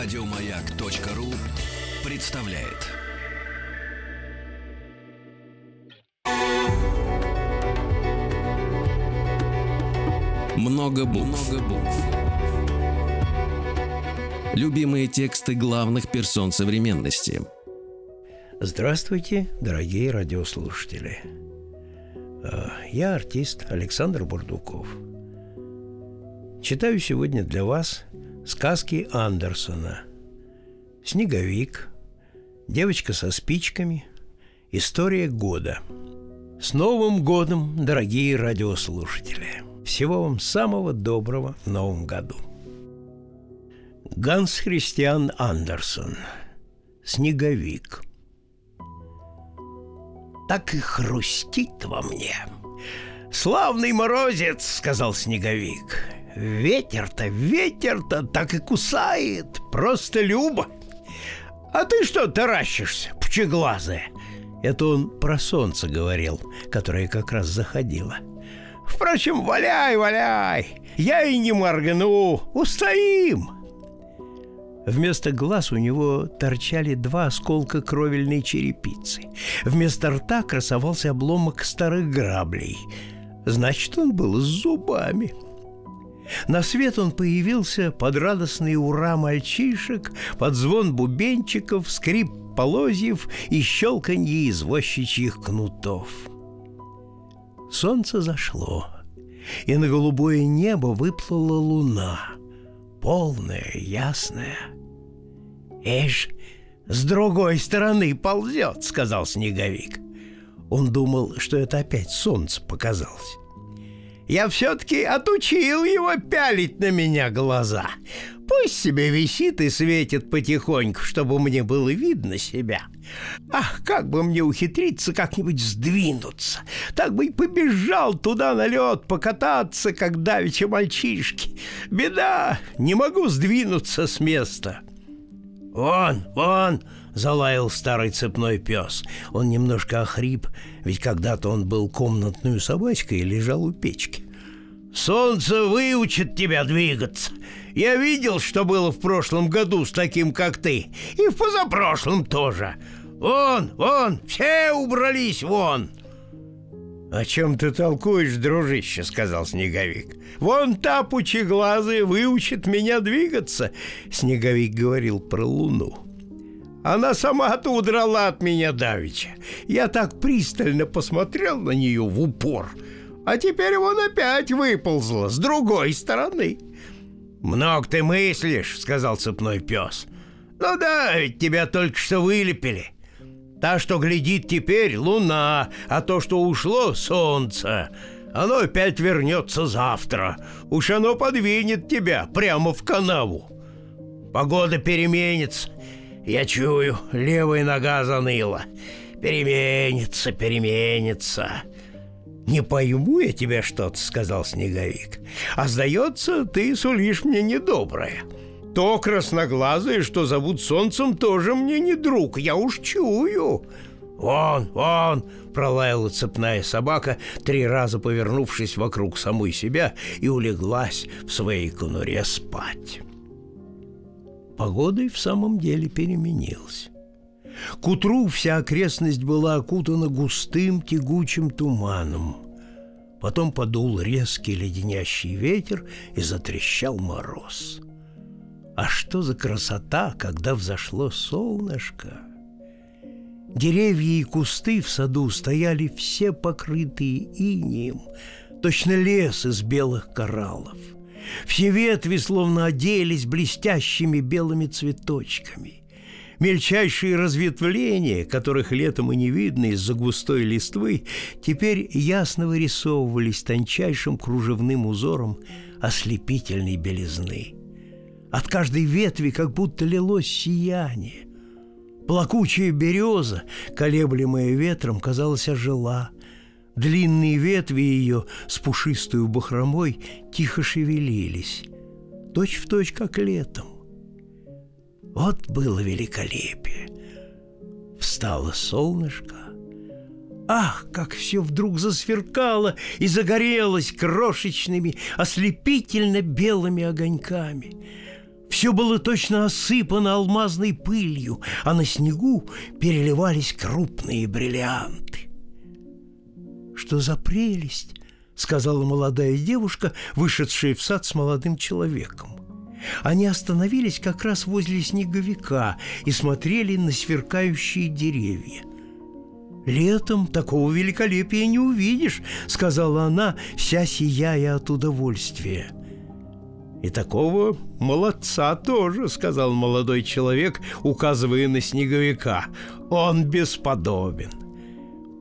Радиомаяк.ру представляет. Много букв. Много букв. Любимые тексты главных персон современности. Здравствуйте, дорогие радиослушатели. А, я артист Александр Бурдуков. Читаю сегодня для вас сказки Андерсона. Снеговик, девочка со спичками, история года. С Новым годом, дорогие радиослушатели! Всего вам самого доброго в Новом году. Ганс Христиан Андерсон. Снеговик. Так и хрустит во мне. «Славный морозец!» — сказал Снеговик. Ветер-то, ветер-то так и кусает. Просто любо. А ты что таращишься, пучеглазая? Это он про солнце говорил, которое как раз заходило. Впрочем, валяй, валяй. Я и не моргну. Устоим. Вместо глаз у него торчали два осколка кровельной черепицы. Вместо рта красовался обломок старых граблей. Значит, он был с зубами. — на свет он появился под радостный ура мальчишек, под звон бубенчиков, скрип полозьев и щелканье извозчичьих кнутов. Солнце зашло, и на голубое небо выплыла луна, полная, ясная. «Эш, с другой стороны ползет», — сказал Снеговик. Он думал, что это опять солнце показалось. Я все-таки отучил его пялить на меня глаза. Пусть себе висит и светит потихоньку, чтобы мне было видно себя. Ах, как бы мне ухитриться как-нибудь сдвинуться. Так бы и побежал туда на лед покататься, как давеча мальчишки. Беда, не могу сдвинуться с места. «Вон, вон!» — залаял старый цепной пес. Он немножко охрип, ведь когда-то он был комнатной собачкой и лежал у печки. «Солнце выучит тебя двигаться. Я видел, что было в прошлом году с таким, как ты, и в позапрошлом тоже. Вон, вон, все убрались вон!» «О чем ты толкуешь, дружище?» — сказал Снеговик. «Вон та пучеглазая выучит меня двигаться!» — Снеговик говорил про луну. Она сама-то удрала от меня давеча. Я так пристально посмотрел на нее в упор, а теперь вон опять выползла с другой стороны. «Много ты мыслишь», — сказал цепной пес. «Ну да, ведь тебя только что вылепили». Та, что глядит теперь, луна, а то, что ушло, солнце. Оно опять вернется завтра. Уж оно подвинет тебя прямо в канаву. Погода переменится. Я чую, левая нога заныла. Переменится, переменится. «Не пойму я тебя что-то», — сказал Снеговик. «А сдается, ты сулишь мне недоброе. То красноглазое, что зовут солнцем, тоже мне не друг, я уж чую». «Вон, вон!» — пролаяла цепная собака, три раза повернувшись вокруг самой себя и улеглась в своей конуре спать. Погода и в самом деле переменилась. К утру вся окрестность была окутана густым тягучим туманом. Потом подул резкий леденящий ветер и затрещал мороз. А что за красота, когда взошло солнышко! Деревья и кусты в саду стояли все покрытые инием, точно лес из белых кораллов. Все ветви словно оделись блестящими белыми цветочками. Мельчайшие разветвления, которых летом и не видно из-за густой листвы, теперь ясно вырисовывались тончайшим кружевным узором ослепительной белизны. От каждой ветви как будто лилось сияние. Плакучая береза, колеблемая ветром, казалось, ожила. Длинные ветви ее с пушистой бахромой тихо шевелились, точь в точь, как летом. Вот было великолепие. Встало солнышко. Ах, как все вдруг засверкало и загорелось крошечными, ослепительно белыми огоньками. Все было точно осыпано алмазной пылью, а на снегу переливались крупные бриллианты. «Что за прелесть!» — сказала молодая девушка, вышедшая в сад с молодым человеком. Они остановились как раз возле снеговика и смотрели на сверкающие деревья. «Летом такого великолепия не увидишь», — сказала она, вся сияя от удовольствия. «И такого молодца тоже», — сказал молодой человек, указывая на снеговика. «Он бесподобен».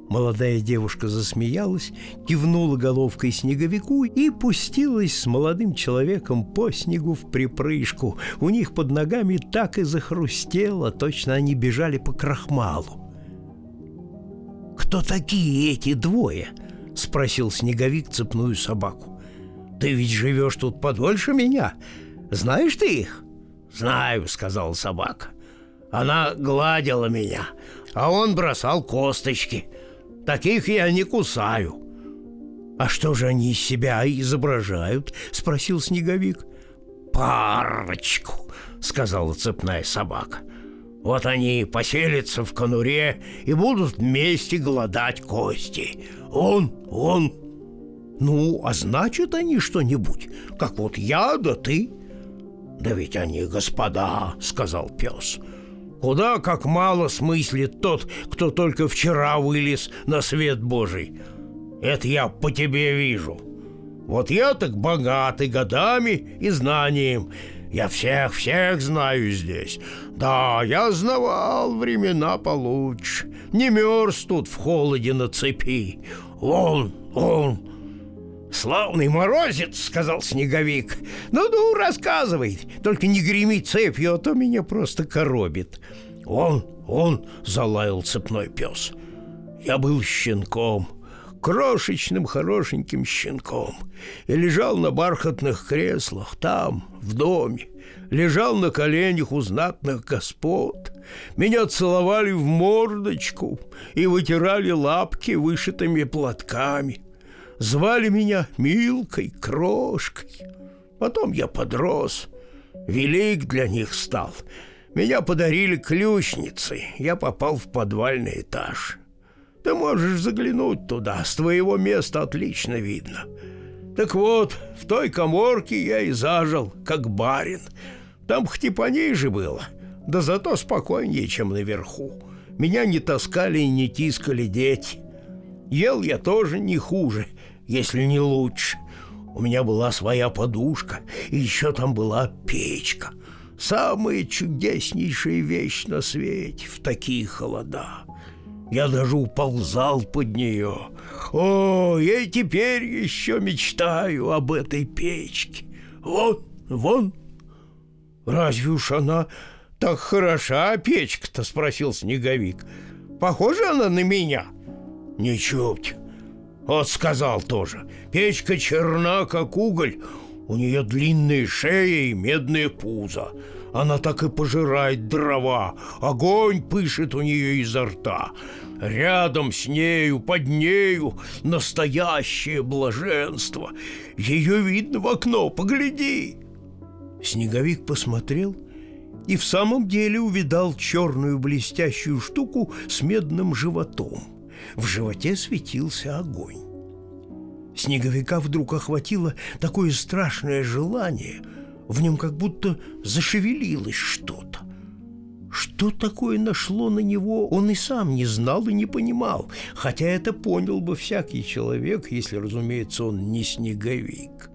Молодая девушка засмеялась, кивнула головкой снеговику и пустилась с молодым человеком по снегу в припрыжку. У них под ногами так и захрустело, точно они бежали по крахмалу. «Кто такие эти двое?» — спросил снеговик цепную собаку. «Ты ведь живешь тут подольше меня. Знаешь ты их?» «Знаю», — сказала собака. «Она гладила меня, а он бросал косточки. Таких я не кусаю». «А что же они из себя изображают?» — спросил снеговик. «Парочку», — сказала цепная собака. Вот они поселятся в конуре и будут вместе гладать кости. Он, он. Ну, а значит они что-нибудь, как вот я да ты. Да ведь они господа, сказал пес. Куда как мало смыслит тот, кто только вчера вылез на свет Божий. Это я по тебе вижу. Вот я так богатый годами и знанием, я всех-всех знаю здесь. Да, я знавал времена получше. Не мерз тут в холоде на цепи. Он, он. Славный морозец, сказал снеговик. Ну, ну, рассказывай. Только не греми цепью, а то меня просто коробит. Он, он, залаял цепной пес. Я был щенком крошечным хорошеньким щенком и лежал на бархатных креслах там, в доме, лежал на коленях у знатных господ. Меня целовали в мордочку и вытирали лапки вышитыми платками. Звали меня Милкой, Крошкой. Потом я подрос, велик для них стал. Меня подарили ключницы, я попал в подвальный этаж. Ты можешь заглянуть туда, с твоего места отлично видно. Так вот, в той коморке я и зажил, как барин. Там хоть и пониже было, да зато спокойнее, чем наверху. Меня не таскали и не тискали дети. Ел я тоже не хуже, если не лучше. У меня была своя подушка, и еще там была печка. Самая чудеснейшая вещь на свете в такие холода. Я даже уползал под нее. О, я теперь еще мечтаю об этой печке. Вон, вон. Разве уж она так хороша, печка-то? Спросил Снеговик. Похожа она на меня? Ничуть. Вот сказал тоже. Печка черна, как уголь. У нее длинная шея и медное пузо. Она так и пожирает дрова, огонь пышет у нее изо рта. Рядом с нею, под нею, настоящее блаженство. Ее видно в окно, погляди. Снеговик посмотрел и в самом деле увидал черную блестящую штуку с медным животом. В животе светился огонь. Снеговика вдруг охватило такое страшное желание – в нем как будто зашевелилось что-то. Что такое нашло на него, он и сам не знал и не понимал, хотя это понял бы всякий человек, если, разумеется, он не снеговик.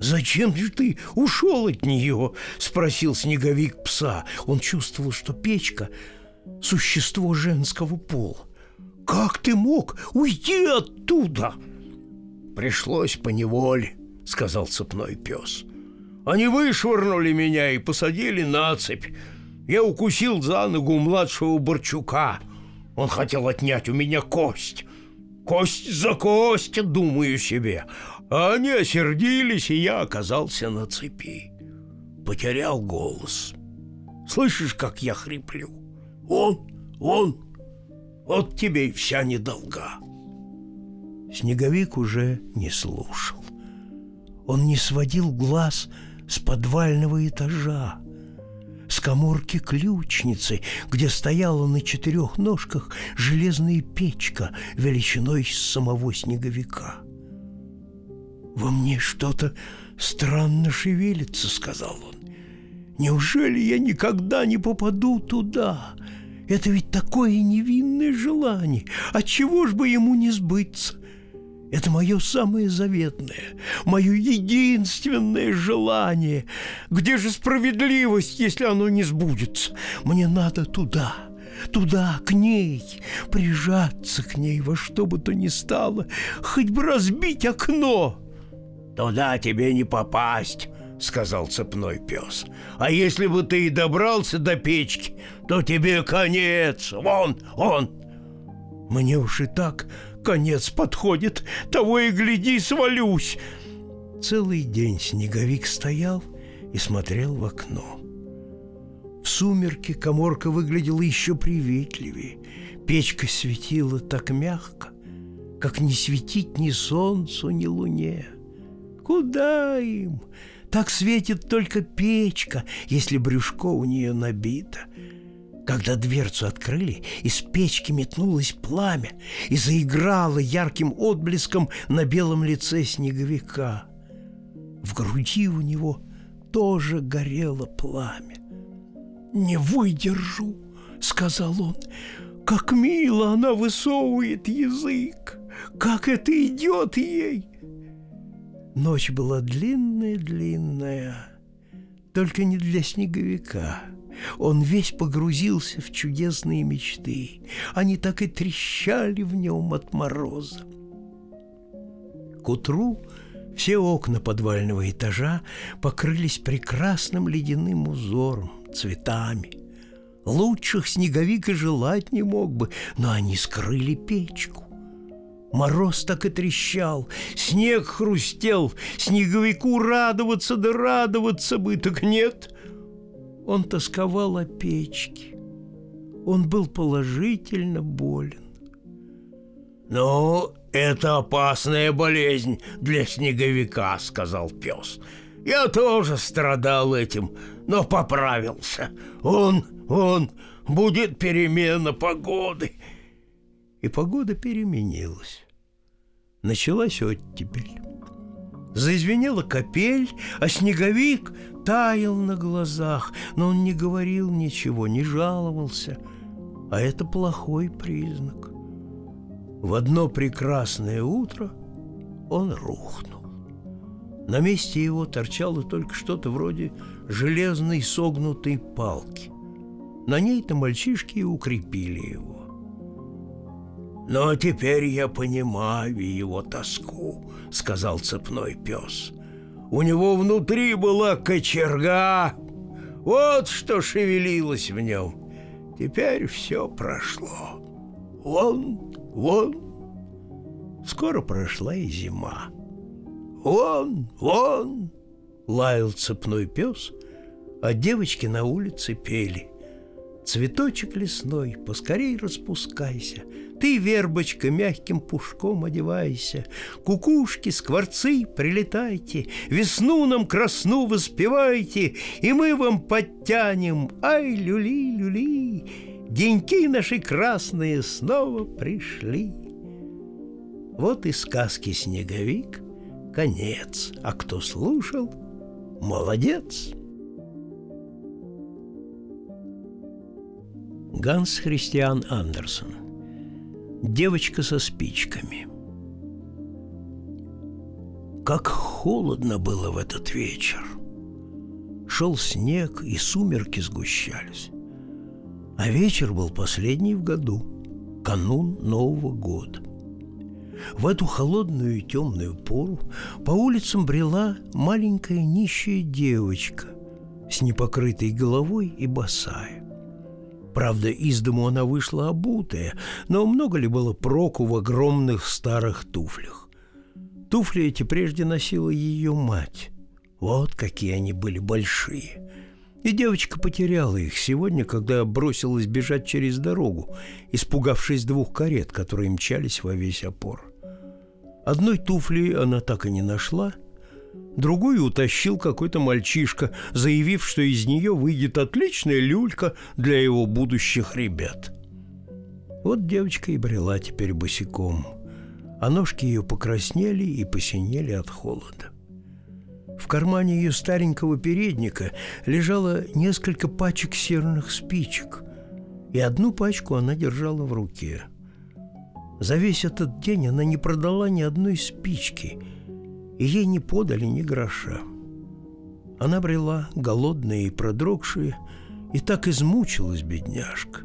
«Зачем же ты ушел от нее?» – спросил снеговик пса. Он чувствовал, что печка – существо женского пола. «Как ты мог уйти оттуда?» «Пришлось по неволе», — сказал цепной пес. «Они вышвырнули меня и посадили на цепь. Я укусил за ногу младшего Борчука. Он хотел отнять у меня кость. Кость за кость, думаю себе. А они осердились, и я оказался на цепи. Потерял голос. Слышишь, как я хриплю? Он, он, вот тебе и вся недолга. Снеговик уже не слушал. Он не сводил глаз с подвального этажа, с коморки ключницы, где стояла на четырех ножках железная печка величиной с самого снеговика. «Во мне что-то странно шевелится», — сказал он. «Неужели я никогда не попаду туда? Это ведь такое невинное желание. Отчего ж бы ему не сбыться?» Это мое самое заветное, мое единственное желание. Где же справедливость, если оно не сбудется? Мне надо туда, туда, к ней, прижаться к ней во что бы то ни стало, хоть бы разбить окно. Туда тебе не попасть, сказал цепной пес. А если бы ты и добрался до печки, то тебе конец. Вон, он. Мне уж и так конец подходит, того и гляди, свалюсь. Целый день снеговик стоял и смотрел в окно. В сумерке коморка выглядела еще приветливее. Печка светила так мягко, как не светить ни солнцу, ни луне. Куда им? Так светит только печка, если брюшко у нее набито — когда дверцу открыли, из печки метнулось пламя и заиграло ярким отблеском на белом лице снеговика. В груди у него тоже горело пламя. «Не выдержу», — сказал он, — «как мило она высовывает язык, как это идет ей!» Ночь была длинная-длинная, только не для снеговика — он весь погрузился в чудесные мечты. Они так и трещали в нем от мороза. К утру все окна подвального этажа покрылись прекрасным ледяным узором, цветами. Лучших снеговик и желать не мог бы, но они скрыли печку. Мороз так и трещал, снег хрустел, снеговику радоваться да радоваться бы, так нет — он тосковал о печке. Он был положительно болен. «Ну, это опасная болезнь для снеговика», — сказал пес. «Я тоже страдал этим, но поправился. Он, он, будет перемена погоды». И погода переменилась. Началась оттепель. Зазвенела капель, а снеговик таял на глазах, но он не говорил ничего, не жаловался. А это плохой признак. В одно прекрасное утро он рухнул. На месте его торчало только что-то вроде железной согнутой палки. На ней-то мальчишки и укрепили его. «Но теперь я понимаю его тоску», — сказал цепной пес. У него внутри была кочерга. Вот что шевелилось в нем. Теперь все прошло. Вон, вон. Скоро прошла и зима. Вон, вон, лаял цепной пес, а девочки на улице пели. Цветочек лесной, поскорей распускайся — ты, вербочка, мягким пушком одевайся, Кукушки, скворцы, прилетайте, Весну нам красну воспевайте, И мы вам подтянем, ай, люли, люли, Деньки наши красные снова пришли. Вот и сказки «Снеговик» конец, а кто слушал, молодец. Ганс Христиан Андерсон – Девочка со спичками. Как холодно было в этот вечер. Шел снег, и сумерки сгущались. А вечер был последний в году, канун Нового года. В эту холодную и темную пору по улицам брела маленькая нищая девочка с непокрытой головой и босая. Правда, из дому она вышла обутая, но много ли было проку в огромных старых туфлях? Туфли эти прежде носила ее мать. Вот какие они были большие. И девочка потеряла их сегодня, когда бросилась бежать через дорогу, испугавшись двух карет, которые мчались во весь опор. Одной туфли она так и не нашла, Другую утащил какой-то мальчишка, заявив, что из нее выйдет отличная люлька для его будущих ребят. Вот девочка и брела теперь босиком, а ножки ее покраснели и посинели от холода. В кармане ее старенького передника лежало несколько пачек серных спичек, и одну пачку она держала в руке. За весь этот день она не продала ни одной спички – и ей не подали ни гроша. Она брела, голодная и продрогшая, и так измучилась бедняжка.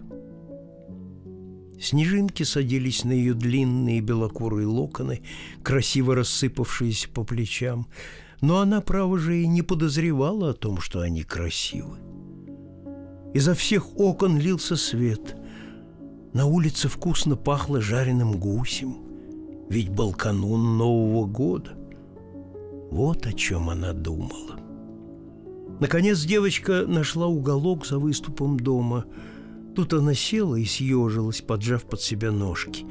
Снежинки садились на ее длинные белокурые локоны, красиво рассыпавшиеся по плечам, но она, право же, и не подозревала о том, что они красивы. Изо всех окон лился свет. На улице вкусно пахло жареным гусем, ведь был канун Нового года. Вот о чем она думала. Наконец девочка нашла уголок за выступом дома. Тут она села и съежилась, поджав под себя ножки.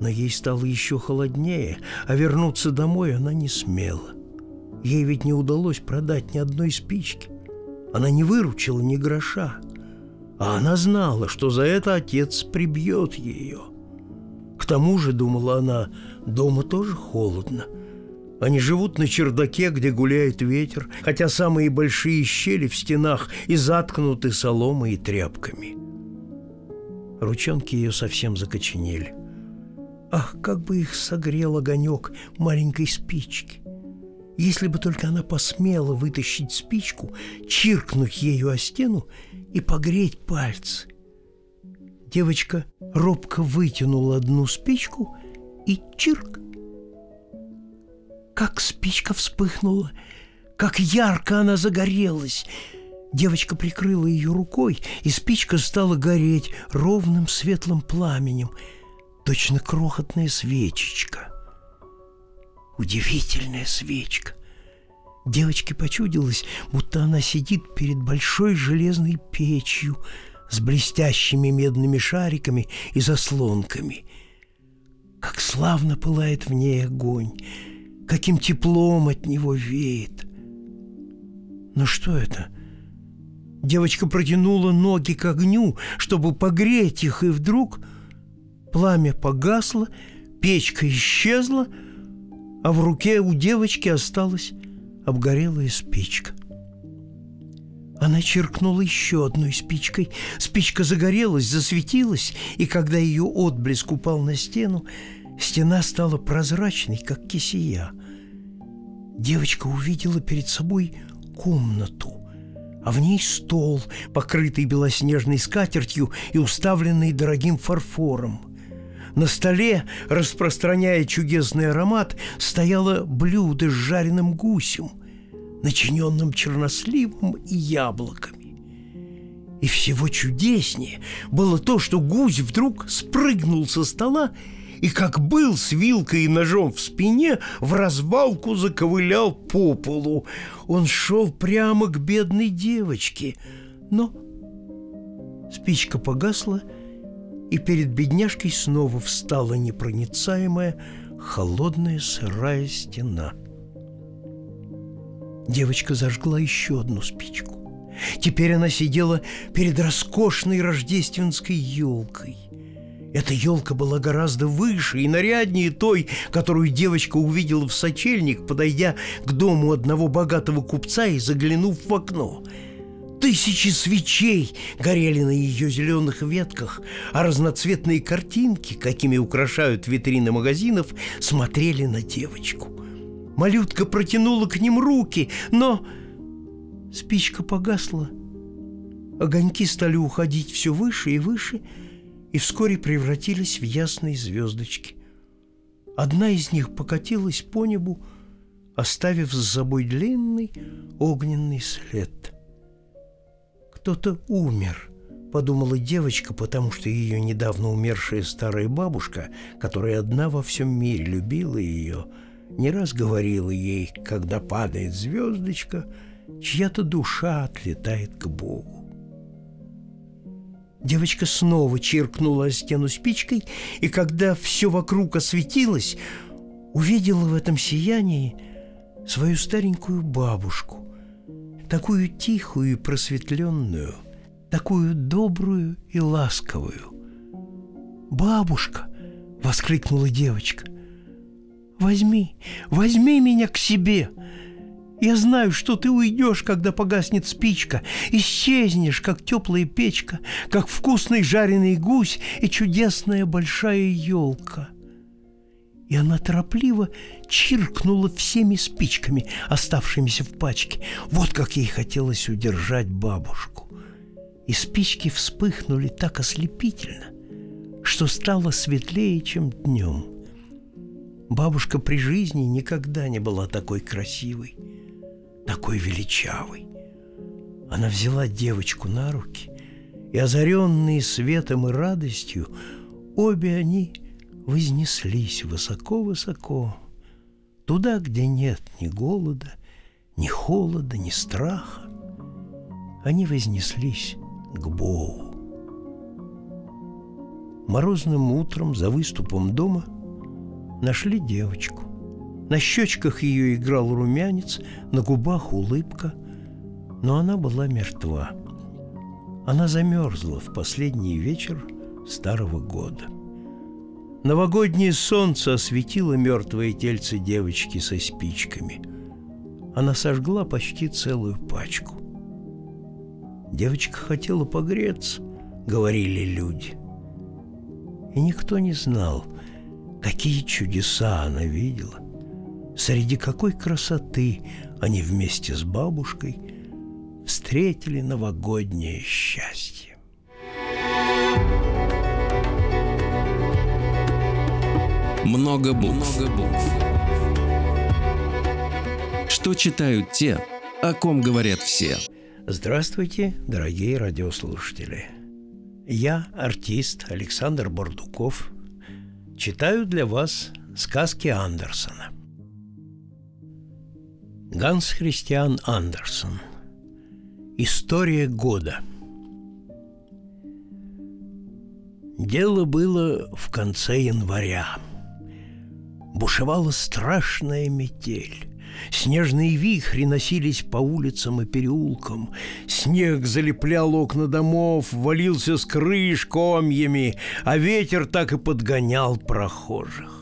Но ей стало еще холоднее, а вернуться домой она не смела. Ей ведь не удалось продать ни одной спички. Она не выручила ни гроша. А она знала, что за это отец прибьет ее. К тому же, думала она, дома тоже холодно – они живут на чердаке, где гуляет ветер, хотя самые большие щели в стенах и заткнуты соломой и тряпками. Ручонки ее совсем закоченели. Ах, как бы их согрел огонек маленькой спички! Если бы только она посмела вытащить спичку, чиркнуть ею о стену и погреть пальцы. Девочка робко вытянула одну спичку и чирк как спичка вспыхнула, как ярко она загорелась. Девочка прикрыла ее рукой, и спичка стала гореть ровным светлым пламенем, точно крохотная свечечка. Удивительная свечка. Девочке почудилось, будто она сидит перед большой железной печью с блестящими медными шариками и заслонками. Как славно пылает в ней огонь! Каким теплом от него веет. Но что это? Девочка протянула ноги к огню, чтобы погреть их, и вдруг пламя погасло, печка исчезла, а в руке у девочки осталась обгорелая спичка. Она черкнула еще одной спичкой. Спичка загорелась, засветилась, и когда ее отблеск упал на стену, стена стала прозрачной, как кисия – девочка увидела перед собой комнату, а в ней стол, покрытый белоснежной скатертью и уставленный дорогим фарфором. На столе, распространяя чудесный аромат, стояло блюдо с жареным гусем, начиненным черносливом и яблоками. И всего чудеснее было то, что гусь вдруг спрыгнул со стола и, как был с вилкой и ножом в спине, в развалку заковылял по полу. Он шел прямо к бедной девочке, но спичка погасла, и перед бедняжкой снова встала непроницаемая, холодная сырая стена. Девочка зажгла еще одну спичку. Теперь она сидела перед роскошной рождественской елкой – эта елка была гораздо выше и наряднее той, которую девочка увидела в сочельник, подойдя к дому одного богатого купца и заглянув в окно. Тысячи свечей горели на ее зеленых ветках, а разноцветные картинки, какими украшают витрины магазинов, смотрели на девочку. Малютка протянула к ним руки, но спичка погасла. Огоньки стали уходить все выше и выше – и вскоре превратились в ясные звездочки. Одна из них покатилась по небу, оставив за собой длинный огненный след. «Кто-то умер», — подумала девочка, потому что ее недавно умершая старая бабушка, которая одна во всем мире любила ее, не раз говорила ей, когда падает звездочка, чья-то душа отлетает к Богу. Девочка снова чиркнула о стену спичкой, и когда все вокруг осветилось, увидела в этом сиянии свою старенькую бабушку, такую тихую и просветленную, такую добрую и ласковую. «Бабушка!» — воскликнула девочка. «Возьми, возьми меня к себе!» Я знаю, что ты уйдешь, когда погаснет спичка, исчезнешь, как теплая печка, как вкусный жареный гусь и чудесная большая елка. И она торопливо чиркнула всеми спичками, оставшимися в пачке. Вот как ей хотелось удержать бабушку. И спички вспыхнули так ослепительно, что стало светлее, чем днем. Бабушка при жизни никогда не была такой красивой – такой величавый. Она взяла девочку на руки, и, озаренные светом и радостью, обе они вознеслись высоко-высоко, туда, где нет ни голода, ни холода, ни страха. Они вознеслись к Богу. Морозным утром за выступом дома нашли девочку. На щечках ее играл румянец, на губах улыбка, но она была мертва. Она замерзла в последний вечер старого года. Новогоднее солнце осветило мертвое тельце девочки со спичками. Она сожгла почти целую пачку. Девочка хотела погреться, говорили люди. И никто не знал, какие чудеса она видела – среди какой красоты они вместе с бабушкой встретили новогоднее счастье. Много букв. Много букв. Что читают те, о ком говорят все? Здравствуйте, дорогие радиослушатели. Я, артист Александр Бордуков, читаю для вас сказки Андерсона – Ганс Христиан Андерсон. История года. Дело было в конце января. Бушевала страшная метель. Снежные вихри носились по улицам и переулкам. Снег залеплял окна домов, валился с крыш комьями, а ветер так и подгонял прохожих.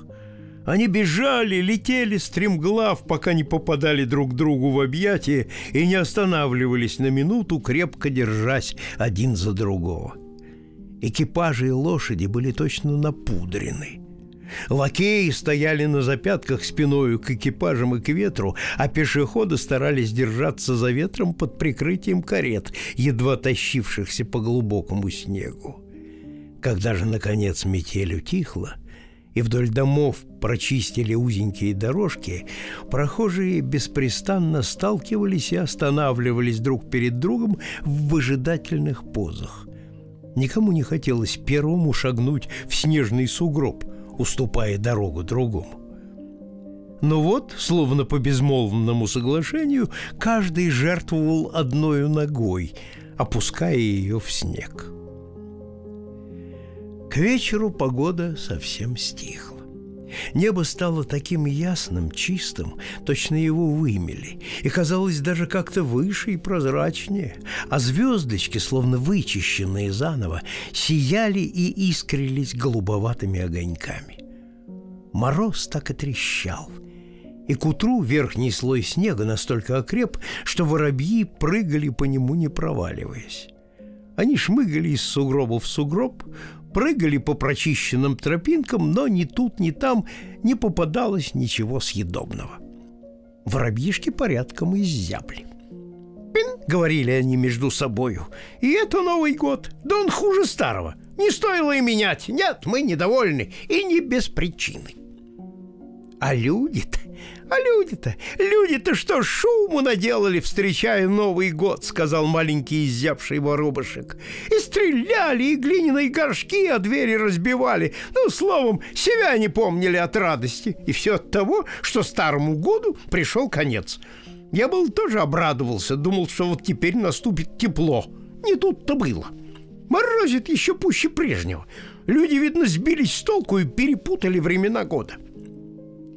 Они бежали, летели стремглав, пока не попадали друг другу в объятия и не останавливались на минуту, крепко держась один за другого. Экипажи и лошади были точно напудрены. Лакеи стояли на запятках спиною к экипажам и к ветру, а пешеходы старались держаться за ветром под прикрытием карет, едва тащившихся по глубокому снегу. Когда же, наконец, метель утихла, и вдоль домов прочистили узенькие дорожки, прохожие беспрестанно сталкивались и останавливались друг перед другом в выжидательных позах. Никому не хотелось первому шагнуть в снежный сугроб, уступая дорогу другому. Но вот, словно по безмолвному соглашению, каждый жертвовал одной ногой, опуская ее в снег. К вечеру погода совсем стихла. Небо стало таким ясным, чистым, точно его вымели, и казалось даже как-то выше и прозрачнее, а звездочки, словно вычищенные заново, сияли и искрились голубоватыми огоньками. Мороз так и трещал, и к утру верхний слой снега настолько окреп, что воробьи прыгали по нему, не проваливаясь. Они шмыгали из сугроба в сугроб, прыгали по прочищенным тропинкам, но ни тут, ни там не попадалось ничего съедобного. Воробьишки порядком иззябли. «Пин!» — говорили они между собою. «И это Новый год! Да он хуже старого! Не стоило и менять! Нет, мы недовольны, и не без причины!» А люди-то а люди-то, люди-то что шуму наделали, встречая Новый год, сказал маленький изябший воробушек. И стреляли, и глиняные горшки о двери разбивали. Ну, словом, себя не помнили от радости. И все от того, что старому году пришел конец. Я был тоже обрадовался, думал, что вот теперь наступит тепло. Не тут-то было. Морозит еще пуще прежнего. Люди, видно, сбились с толку и перепутали времена года. —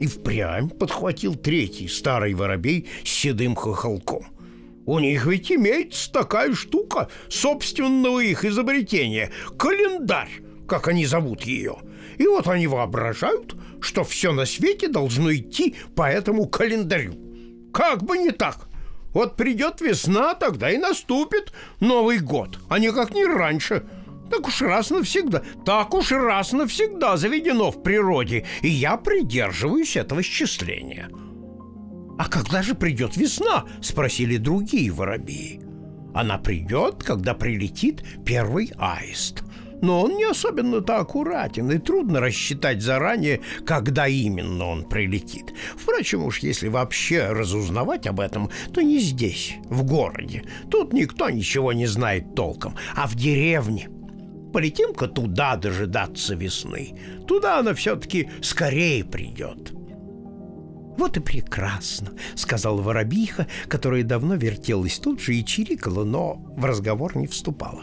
И впрямь подхватил третий старый воробей с седым хохолком. У них ведь имеется такая штука собственного их изобретения – календарь, как они зовут ее. И вот они воображают, что все на свете должно идти по этому календарю. Как бы не так. Вот придет весна, тогда и наступит Новый год, а никак не раньше. Так уж раз навсегда, так уж раз навсегда заведено в природе, и я придерживаюсь этого счисления. «А когда же придет весна?» – спросили другие воробьи. «Она придет, когда прилетит первый аист. Но он не особенно-то аккуратен, и трудно рассчитать заранее, когда именно он прилетит. Впрочем, уж если вообще разузнавать об этом, то не здесь, в городе. Тут никто ничего не знает толком, а в деревне. Полетим-ка туда дожидаться весны. Туда она все-таки скорее придет». «Вот и прекрасно», — сказала воробиха, которая давно вертелась тут же и чирикала, но в разговор не вступала.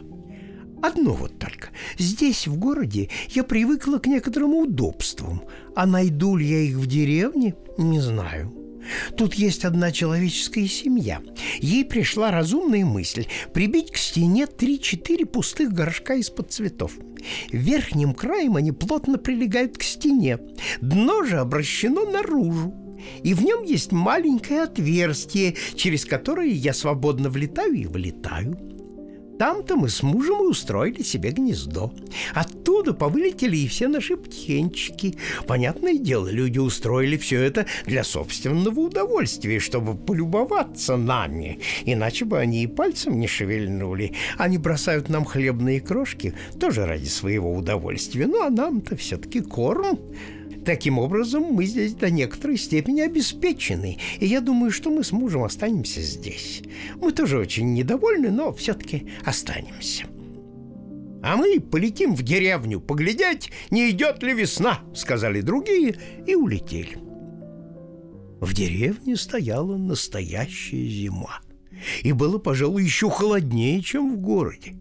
«Одно вот только. Здесь, в городе, я привыкла к некоторым удобствам, а найду ли я их в деревне, не знаю». Тут есть одна человеческая семья. Ей пришла разумная мысль прибить к стене три-четыре пустых горшка из-под цветов. Верхним краем они плотно прилегают к стене. Дно же обращено наружу и в нем есть маленькое отверстие, через которое я свободно влетаю и вылетаю. Там-то мы с мужем и устроили себе гнездо. Оттуда повылетели и все наши птенчики. Понятное дело, люди устроили все это для собственного удовольствия, чтобы полюбоваться нами. Иначе бы они и пальцем не шевельнули. Они бросают нам хлебные крошки тоже ради своего удовольствия. Ну, а нам-то все-таки корм. Таким образом, мы здесь до некоторой степени обеспечены, и я думаю, что мы с мужем останемся здесь. Мы тоже очень недовольны, но все-таки останемся. «А мы полетим в деревню поглядеть, не идет ли весна», — сказали другие и улетели. В деревне стояла настоящая зима. И было, пожалуй, еще холоднее, чем в городе.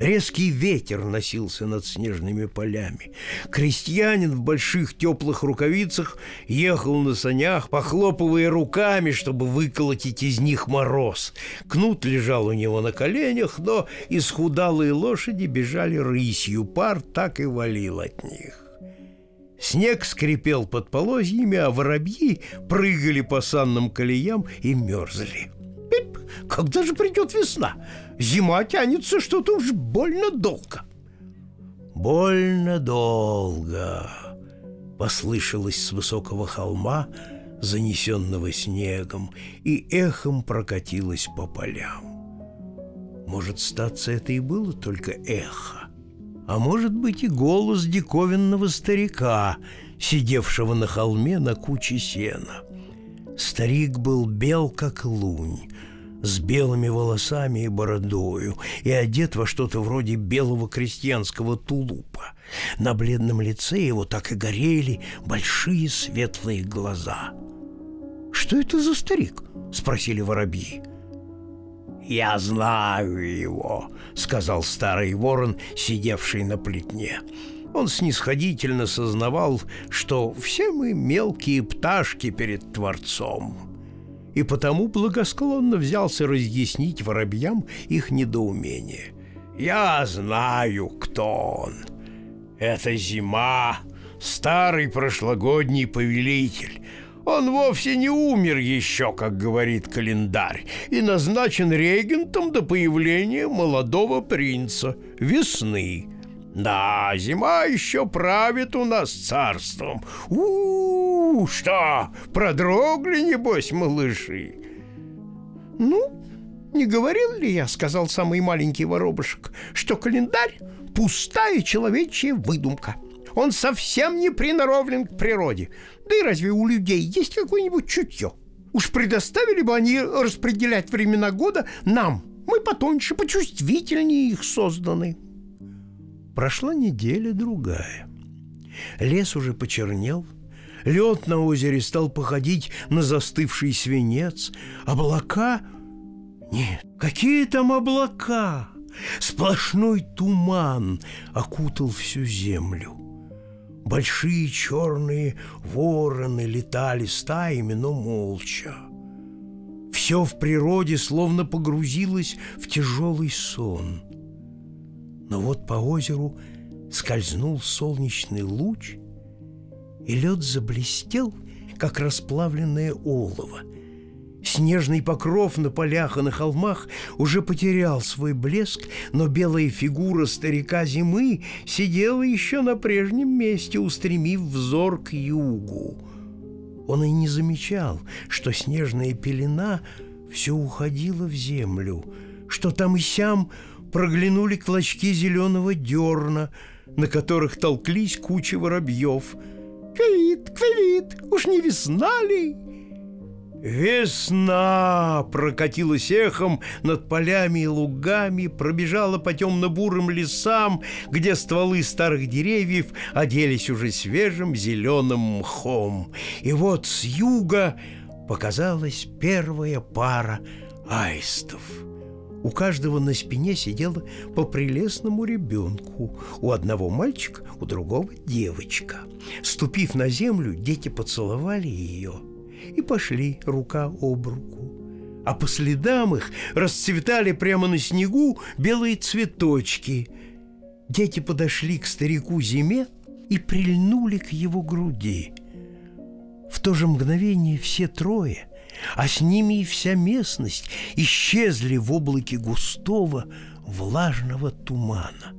Резкий ветер носился над снежными полями. Крестьянин в больших теплых рукавицах ехал на санях, похлопывая руками, чтобы выколотить из них мороз. Кнут лежал у него на коленях, но исхудалые лошади бежали рысью, пар так и валил от них. Снег скрипел под полозьями, а воробьи прыгали по санным колеям и мерзли. Пип, когда же придет весна? Зима тянется что-то уж больно долго. Больно долго, послышалось с высокого холма, занесенного снегом, и эхом прокатилось по полям. Может, статься это и было только эхо, а может быть и голос диковинного старика, сидевшего на холме на куче сена. Старик был бел, как лунь, с белыми волосами и бородою и одет во что-то вроде белого крестьянского тулупа. На бледном лице его так и горели большие светлые глаза. «Что это за старик?» — спросили воробьи. «Я знаю его», — сказал старый ворон, сидевший на плетне. Он снисходительно сознавал, что все мы мелкие пташки перед Творцом и потому благосклонно взялся разъяснить воробьям их недоумение. «Я знаю, кто он. Это зима, старый прошлогодний повелитель. Он вовсе не умер еще, как говорит календарь, и назначен регентом до появления молодого принца, весны». Да, зима еще правит у нас царством. У, -у, -у что, продрогли, небось, малыши? Ну, не говорил ли я, сказал самый маленький воробушек, что календарь — пустая человечья выдумка. Он совсем не приноровлен к природе. Да и разве у людей есть какое-нибудь чутье? Уж предоставили бы они распределять времена года нам. Мы потоньше, почувствительнее их созданы. Прошла неделя другая. Лес уже почернел, лед на озере стал походить на застывший свинец, облака... Нет, какие там облака! Сплошной туман окутал всю землю. Большие черные вороны летали стаями, но молча. Все в природе словно погрузилось в тяжелый сон. Но вот по озеру скользнул солнечный луч, и лед заблестел, как расплавленное олово. Снежный покров на полях и на холмах уже потерял свой блеск, но белая фигура старика зимы сидела еще на прежнем месте, устремив взор к югу. Он и не замечал, что снежная пелена все уходила в землю, что там и сям проглянули клочки зеленого дерна, на которых толклись куча воробьев. «Квит, квит, уж не весна ли?» Весна прокатилась эхом над полями и лугами, пробежала по темно-бурым лесам, где стволы старых деревьев оделись уже свежим зеленым мхом. И вот с юга показалась первая пара аистов. У каждого на спине сидела по прелестному ребенку. У одного мальчик, у другого девочка. Ступив на землю, дети поцеловали ее – и пошли рука об руку. А по следам их расцветали прямо на снегу белые цветочки. Дети подошли к старику зиме и прильнули к его груди. В то же мгновение все трое, а с ними и вся местность, исчезли в облаке густого влажного тумана.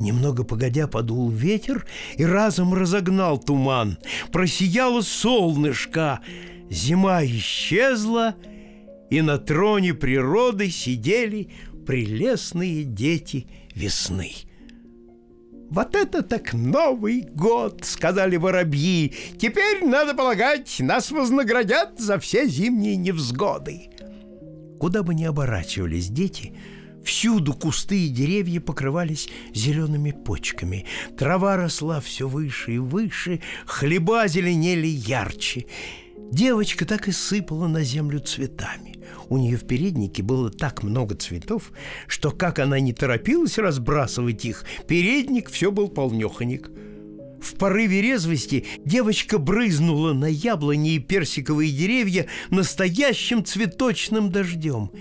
Немного погодя подул ветер и разом разогнал туман. Просияло солнышко. Зима исчезла, и на троне природы сидели прелестные дети весны. «Вот это так Новый год!» — сказали воробьи. «Теперь, надо полагать, нас вознаградят за все зимние невзгоды». Куда бы ни оборачивались дети — Всюду кусты и деревья покрывались зелеными почками. Трава росла все выше и выше, хлеба зеленели ярче. Девочка так и сыпала на землю цветами. У нее в переднике было так много цветов, что, как она не торопилась разбрасывать их, передник все был полнеханик. В порыве резвости девочка брызнула на яблони и персиковые деревья настоящим цветочным дождем –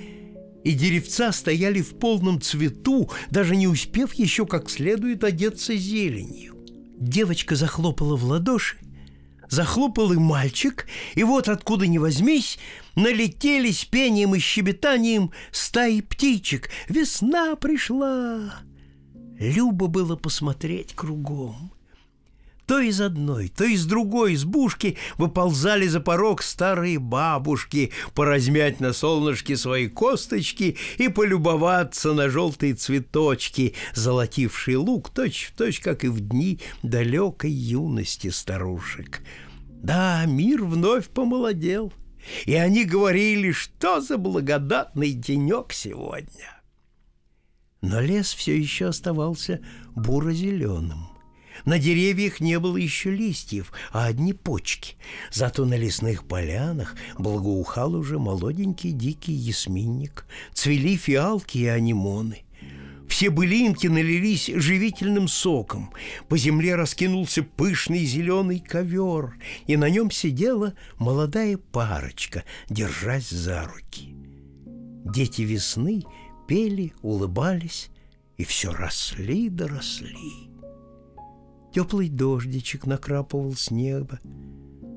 и деревца стояли в полном цвету, даже не успев еще как следует одеться зеленью. Девочка захлопала в ладоши, захлопал и мальчик, и вот откуда ни возьмись, налетели с пением и щебетанием стаи птичек. Весна пришла. Любо было посмотреть кругом. То из одной, то из другой избушки выползали за порог старые бабушки поразмять на солнышке свои косточки и полюбоваться на желтые цветочки, золотившие лук точь в точь, как и в дни далекой юности старушек. Да, мир вновь помолодел, и они говорили, что за благодатный денек сегодня. Но лес все еще оставался буро-зеленым. На деревьях не было еще листьев, а одни почки. Зато на лесных полянах благоухал уже молоденький дикий ясминник, цвели фиалки и анимоны. Все былинки налились живительным соком. По земле раскинулся пышный зеленый ковер, и на нем сидела молодая парочка, держась за руки. Дети весны пели, улыбались, и все росли да росли. Теплый дождичек накрапывал с неба,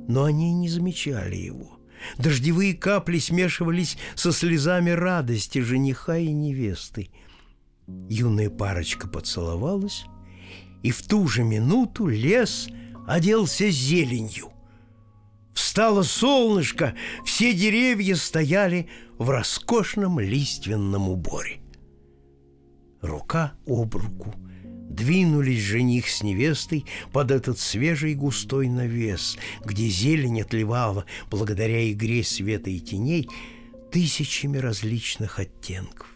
но они не замечали его. Дождевые капли смешивались со слезами радости жениха и невесты. Юная парочка поцеловалась, и в ту же минуту лес оделся зеленью. Встало солнышко, все деревья стояли в роскошном лиственном уборе. Рука об руку — Двинулись жених с невестой под этот свежий густой навес, где зелень отливала, благодаря игре света и теней, тысячами различных оттенков.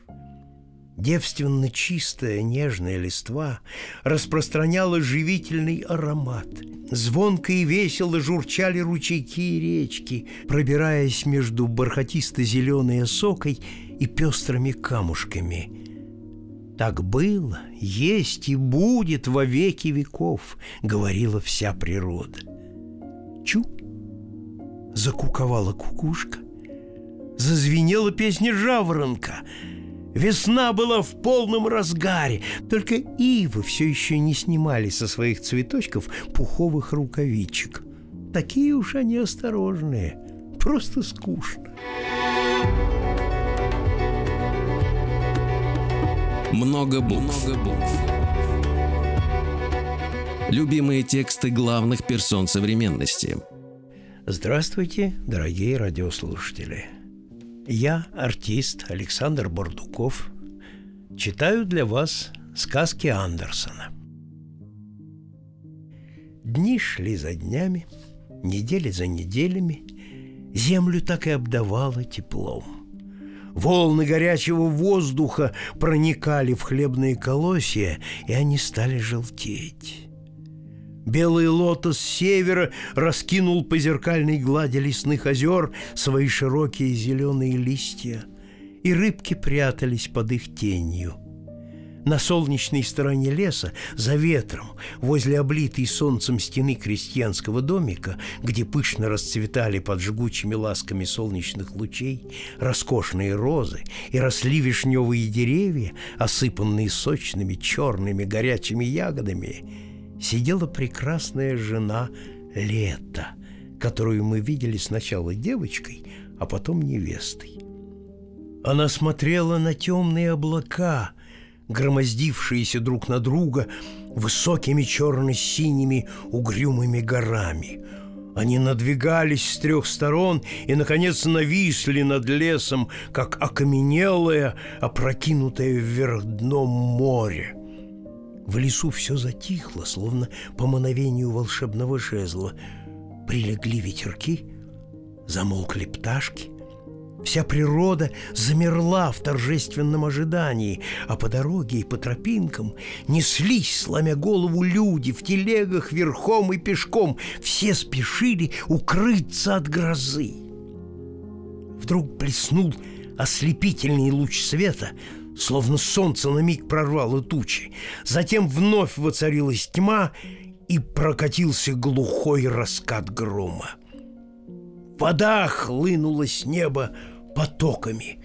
Девственно чистая нежная листва распространяла живительный аромат. Звонко и весело журчали ручейки и речки, пробираясь между бархатисто-зеленой осокой и пестрыми камушками – Так было, есть и будет во веки веков, говорила вся природа. Чу! Закуковала кукушка, зазвенела песня жаворонка. Весна была в полном разгаре, только ивы все еще не снимали со своих цветочков пуховых рукавичек. Такие уж они осторожные, просто скучно. Много букв. Много букв. Любимые тексты главных персон современности. Здравствуйте, дорогие радиослушатели. Я, артист Александр Бордуков, читаю для вас сказки Андерсона. Дни шли за днями, недели за неделями, землю так и обдавало теплом. Волны горячего воздуха проникали в хлебные колосья, и они стали желтеть. Белый лотос севера раскинул по зеркальной глади лесных озер свои широкие зеленые листья, и рыбки прятались под их тенью – на солнечной стороне леса, за ветром, возле облитой солнцем стены крестьянского домика, где пышно расцветали под жгучими ласками солнечных лучей роскошные розы и росли вишневые деревья, осыпанные сочными черными горячими ягодами, сидела прекрасная жена Лета, которую мы видели сначала девочкой, а потом невестой. Она смотрела на темные облака, громоздившиеся друг на друга высокими черно-синими угрюмыми горами. Они надвигались с трех сторон и, наконец, нависли над лесом, как окаменелое, опрокинутое вверх дном море. В лесу все затихло, словно по мановению волшебного жезла. Прилегли ветерки, замолкли пташки — Вся природа замерла в торжественном ожидании, а по дороге и по тропинкам неслись, сломя голову, люди в телегах верхом и пешком. Все спешили укрыться от грозы. Вдруг блеснул ослепительный луч света, словно солнце на миг прорвало тучи. Затем вновь воцарилась тьма, и прокатился глухой раскат грома. Вода хлынула с неба потоками.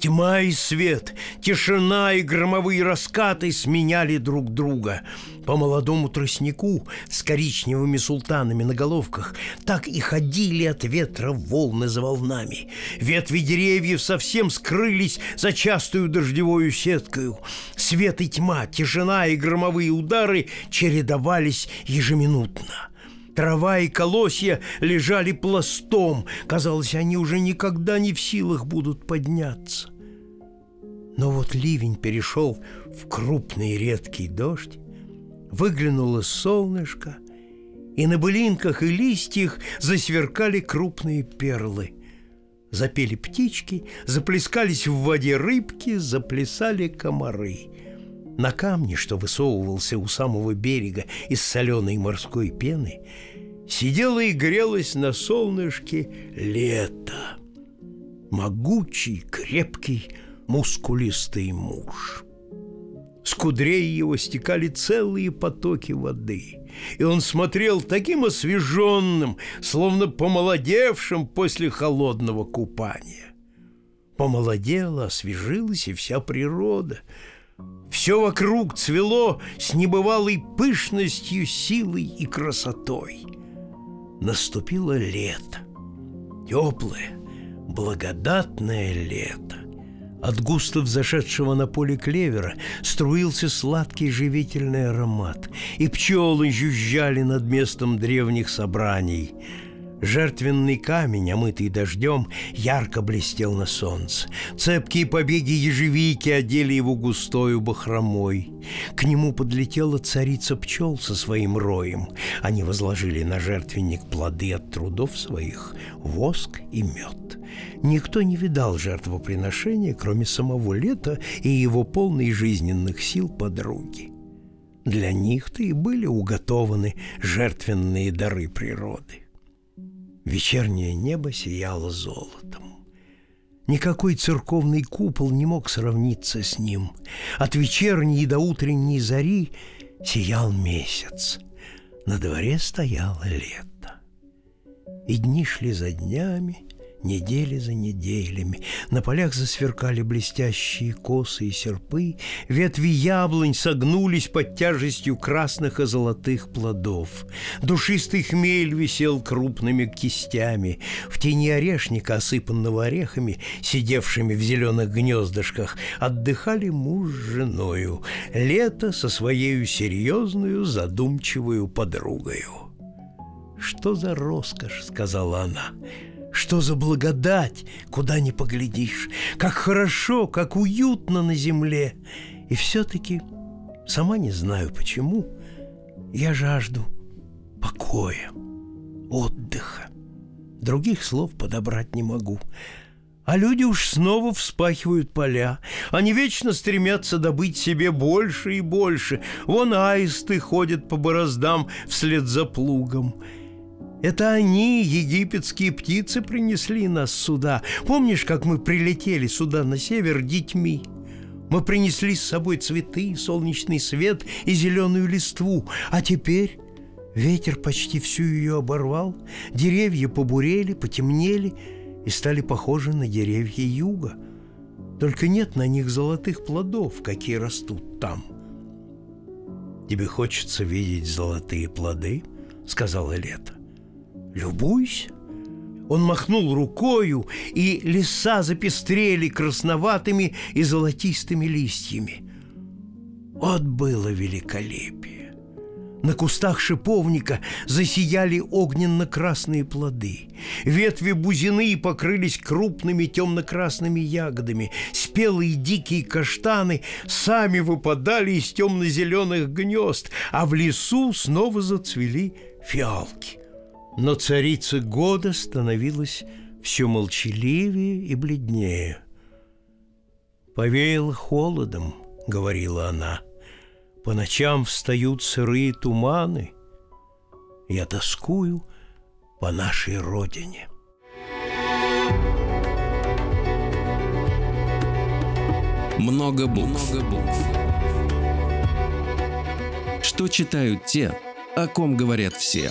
Тьма и свет, тишина и громовые раскаты сменяли друг друга. По молодому тростнику с коричневыми султанами на головках так и ходили от ветра волны за волнами. Ветви деревьев совсем скрылись за частую дождевую сеткою. Свет и тьма, тишина и громовые удары чередовались ежеминутно. Трава и колосья лежали пластом. Казалось, они уже никогда не в силах будут подняться. Но вот ливень перешел в крупный редкий дождь, выглянуло солнышко, и на былинках и листьях засверкали крупные перлы. Запели птички, заплескались в воде рыбки, заплясали комары — на камне, что высовывался у самого берега из соленой морской пены, сидела и грелась на солнышке лето. Могучий, крепкий, мускулистый муж. С кудрей его стекали целые потоки воды, и он смотрел таким освеженным, словно помолодевшим после холодного купания. Помолодела, освежилась и вся природа — все вокруг цвело с небывалой пышностью, силой и красотой. Наступило лето. Теплое, благодатное лето. От густо взошедшего на поле клевера струился сладкий живительный аромат, и пчелы жужжали над местом древних собраний – Жертвенный камень, омытый дождем, ярко блестел на солнце. Цепкие побеги ежевики одели его густою бахромой. К нему подлетела царица пчел со своим роем. Они возложили на жертвенник плоды от трудов своих, воск и мед. Никто не видал жертвоприношения, кроме самого лета и его полной жизненных сил подруги. Для них-то и были уготованы жертвенные дары природы. Вечернее небо сияло золотом. Никакой церковный купол не мог сравниться с ним. От вечерней до утренней зари сиял месяц. На дворе стояло лето. И дни шли за днями, недели за неделями. На полях засверкали блестящие косы и серпы, ветви яблонь согнулись под тяжестью красных и золотых плодов. Душистый хмель висел крупными кистями. В тени орешника, осыпанного орехами, сидевшими в зеленых гнездышках, отдыхали муж с женою. Лето со своей серьезную, задумчивую подругою. «Что за роскошь?» — сказала она. Что за благодать, куда ни поглядишь, как хорошо, как уютно на земле. И все-таки, сама не знаю почему, я жажду покоя, отдыха. Других слов подобрать не могу. А люди уж снова вспахивают поля. Они вечно стремятся добыть себе больше и больше. Вон аисты ходят по бороздам вслед за плугом. Это они, египетские птицы, принесли нас сюда. Помнишь, как мы прилетели сюда на север детьми? Мы принесли с собой цветы, солнечный свет и зеленую листву. А теперь ветер почти всю ее оборвал, деревья побурели, потемнели и стали похожи на деревья юга. Только нет на них золотых плодов, какие растут там. «Тебе хочется видеть золотые плоды?» — сказала Лето. Любуйся. Он махнул рукою, и леса запестрели красноватыми и золотистыми листьями. Вот было великолепие! На кустах шиповника засияли огненно-красные плоды. Ветви бузины покрылись крупными темно-красными ягодами. Спелые дикие каштаны сами выпадали из темно-зеленых гнезд, а в лесу снова зацвели фиалки. Но царица года становилась все молчаливее и бледнее. «Повеяло холодом», — говорила она, — «по ночам встают сырые туманы. Я тоскую по нашей родине». Много букв. Много букв. Что читают те, о ком говорят все.